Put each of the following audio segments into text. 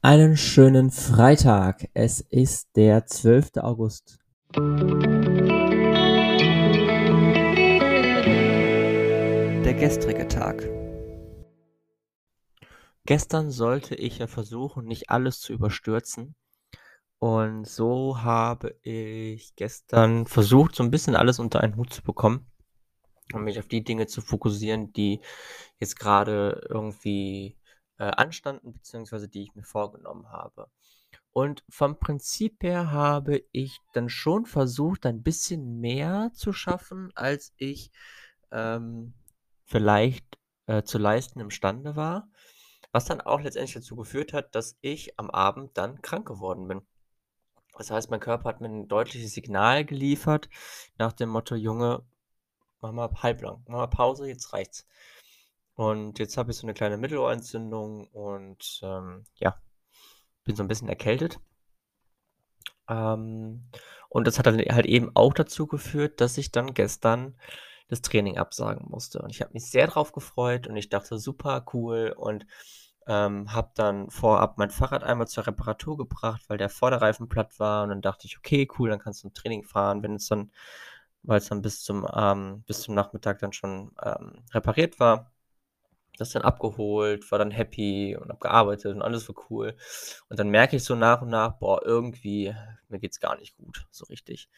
Einen schönen Freitag. Es ist der 12. August. Der gestrige Tag. Gestern sollte ich ja versuchen, nicht alles zu überstürzen. Und so habe ich gestern versucht, so ein bisschen alles unter einen Hut zu bekommen und mich auf die Dinge zu fokussieren, die jetzt gerade irgendwie äh, anstanden, beziehungsweise die ich mir vorgenommen habe. Und vom Prinzip her habe ich dann schon versucht, ein bisschen mehr zu schaffen, als ich ähm, vielleicht äh, zu leisten imstande war. Was dann auch letztendlich dazu geführt hat, dass ich am Abend dann krank geworden bin. Das heißt, mein Körper hat mir ein deutliches Signal geliefert nach dem Motto, Junge, mach mal halblang, mach mal Pause, jetzt reicht's. Und jetzt habe ich so eine kleine Mittelohrentzündung und ähm, ja, bin so ein bisschen erkältet. Ähm, und das hat dann halt eben auch dazu geführt, dass ich dann gestern das Training absagen musste. Und ich habe mich sehr drauf gefreut und ich dachte, super cool und ähm, habe dann vorab mein Fahrrad einmal zur Reparatur gebracht, weil der Vorderreifen platt war. Und dann dachte ich, okay, cool, dann kannst du ein Training fahren, wenn es dann, weil es dann bis zum, ähm, bis zum Nachmittag dann schon ähm, repariert war das dann abgeholt, war dann happy und habe gearbeitet und alles war cool. Und dann merke ich so nach und nach, boah, irgendwie, mir geht's gar nicht gut, so richtig.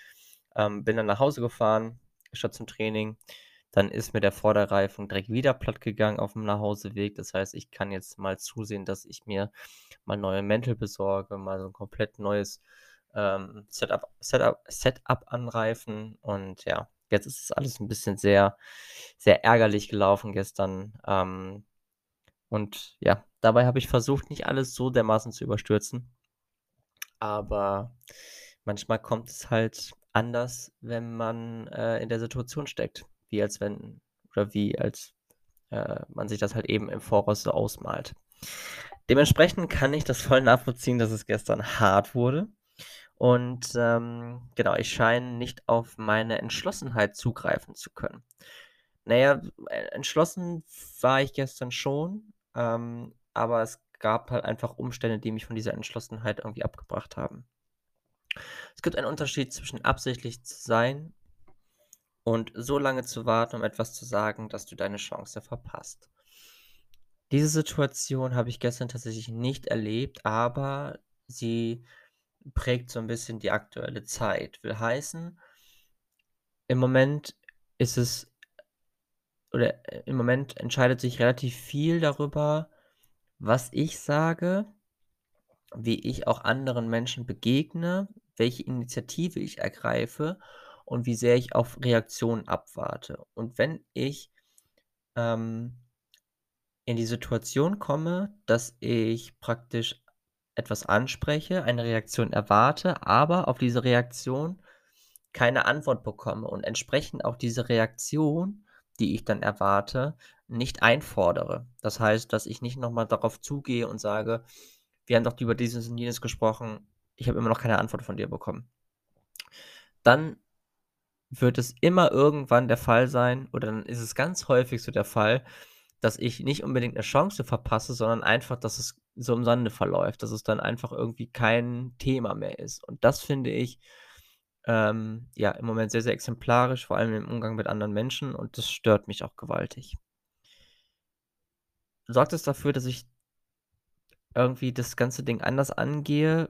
Ähm, bin dann nach Hause gefahren, statt zum Training. Dann ist mir der Vorderreifen direkt wieder platt gegangen auf dem Nachhauseweg. Das heißt, ich kann jetzt mal zusehen, dass ich mir mal neue Mäntel besorge, mal so ein komplett neues ähm, Setup, Setup, Setup anreifen. Und ja, Jetzt ist es alles ein bisschen sehr, sehr ärgerlich gelaufen gestern. Ähm, und ja, dabei habe ich versucht, nicht alles so dermaßen zu überstürzen. Aber manchmal kommt es halt anders, wenn man äh, in der Situation steckt. Wie als wenn, oder wie als äh, man sich das halt eben im Voraus so ausmalt. Dementsprechend kann ich das voll nachvollziehen, dass es gestern hart wurde. Und ähm, genau, ich scheine nicht auf meine Entschlossenheit zugreifen zu können. Naja, äh, entschlossen war ich gestern schon, ähm, aber es gab halt einfach Umstände, die mich von dieser Entschlossenheit irgendwie abgebracht haben. Es gibt einen Unterschied zwischen absichtlich zu sein und so lange zu warten, um etwas zu sagen, dass du deine Chance verpasst. Diese Situation habe ich gestern tatsächlich nicht erlebt, aber sie prägt so ein bisschen die aktuelle Zeit. Will heißen, im Moment ist es oder äh, im Moment entscheidet sich relativ viel darüber, was ich sage, wie ich auch anderen Menschen begegne, welche Initiative ich ergreife und wie sehr ich auf Reaktionen abwarte. Und wenn ich ähm, in die Situation komme, dass ich praktisch etwas anspreche, eine Reaktion erwarte, aber auf diese Reaktion keine Antwort bekomme und entsprechend auch diese Reaktion, die ich dann erwarte, nicht einfordere. Das heißt, dass ich nicht nochmal darauf zugehe und sage, wir haben doch über dieses und jenes gesprochen, ich habe immer noch keine Antwort von dir bekommen. Dann wird es immer irgendwann der Fall sein, oder dann ist es ganz häufig so der Fall, dass ich nicht unbedingt eine Chance verpasse, sondern einfach, dass es so im Sande verläuft, dass es dann einfach irgendwie kein Thema mehr ist. Und das finde ich ähm, ja im Moment sehr, sehr exemplarisch, vor allem im Umgang mit anderen Menschen und das stört mich auch gewaltig. Sorgt es dafür, dass ich irgendwie das ganze Ding anders angehe?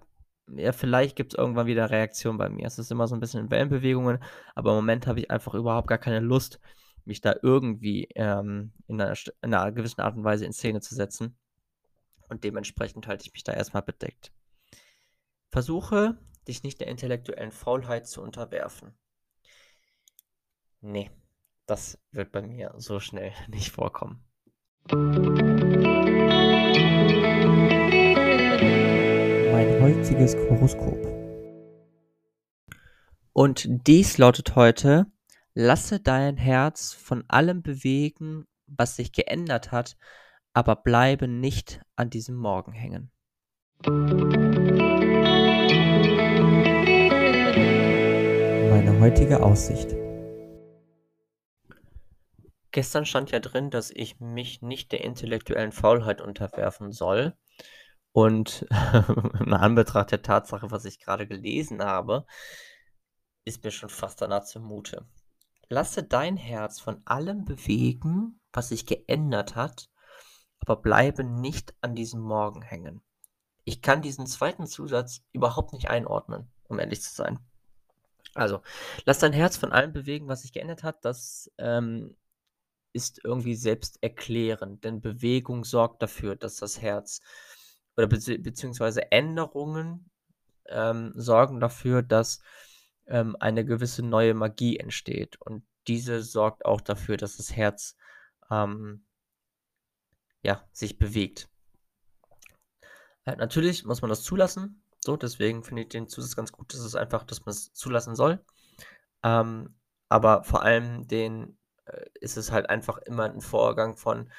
Ja, vielleicht gibt es irgendwann wieder Reaktion bei mir. Es ist immer so ein bisschen in Wellenbewegungen, aber im Moment habe ich einfach überhaupt gar keine Lust, mich da irgendwie ähm, in, einer, in einer gewissen Art und Weise in Szene zu setzen. Und dementsprechend halte ich mich da erstmal bedeckt. Versuche, dich nicht der intellektuellen Faulheit zu unterwerfen. Nee, das wird bei mir so schnell nicht vorkommen. Mein heutiges Horoskop. Und dies lautet heute, lasse dein Herz von allem bewegen, was sich geändert hat, aber bleibe nicht an diesem Morgen hängen. Meine heutige Aussicht. Gestern stand ja drin, dass ich mich nicht der intellektuellen Faulheit unterwerfen soll. Und in Anbetracht der Tatsache, was ich gerade gelesen habe, ist mir schon fast danach zumute. Lasse dein Herz von allem bewegen, was sich geändert hat, aber bleibe nicht an diesem Morgen hängen. Ich kann diesen zweiten Zusatz überhaupt nicht einordnen, um ehrlich zu sein. Also, lass dein Herz von allem bewegen, was sich geändert hat. Das ähm, ist irgendwie selbsterklärend, denn Bewegung sorgt dafür, dass das Herz oder be beziehungsweise Änderungen ähm, sorgen dafür, dass ähm, eine gewisse neue Magie entsteht. Und diese sorgt auch dafür, dass das Herz ähm, ja, sich bewegt. Äh, natürlich muss man das zulassen. So, deswegen finde ich den Zusatz ganz gut. Das ist einfach, dass man es zulassen soll. Ähm, aber vor allem den äh, ist es halt einfach immer ein Vorgang von,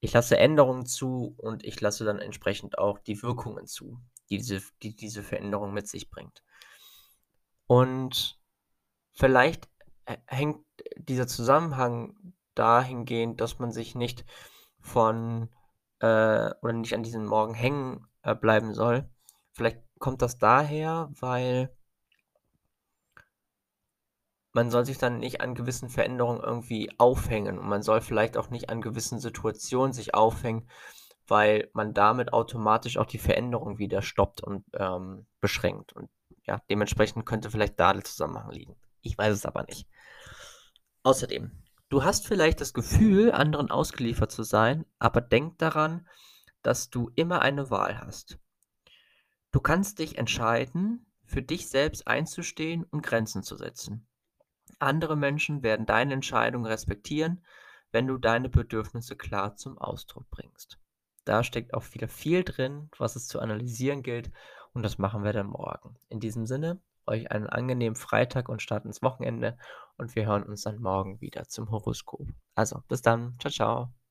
ich lasse Änderungen zu und ich lasse dann entsprechend auch die Wirkungen zu, die diese, die diese Veränderung mit sich bringt. Und vielleicht hängt dieser Zusammenhang dahingehend, dass man sich nicht von äh, oder nicht an diesem Morgen hängen äh, bleiben soll. Vielleicht kommt das daher, weil man soll sich dann nicht an gewissen Veränderungen irgendwie aufhängen und man soll vielleicht auch nicht an gewissen Situationen sich aufhängen, weil man damit automatisch auch die Veränderung wieder stoppt und ähm, beschränkt. Und ja, dementsprechend könnte vielleicht da der Zusammenhang liegen. Ich weiß es aber nicht. Außerdem, du hast vielleicht das Gefühl, anderen ausgeliefert zu sein, aber denk daran, dass du immer eine Wahl hast. Du kannst dich entscheiden, für dich selbst einzustehen und Grenzen zu setzen. Andere Menschen werden deine Entscheidung respektieren, wenn du deine Bedürfnisse klar zum Ausdruck bringst. Da steckt auch wieder viel drin, was es zu analysieren gilt und das machen wir dann morgen. In diesem Sinne, euch einen angenehmen Freitag und Start ins Wochenende und wir hören uns dann morgen wieder zum Horoskop. Also, bis dann. Ciao, ciao.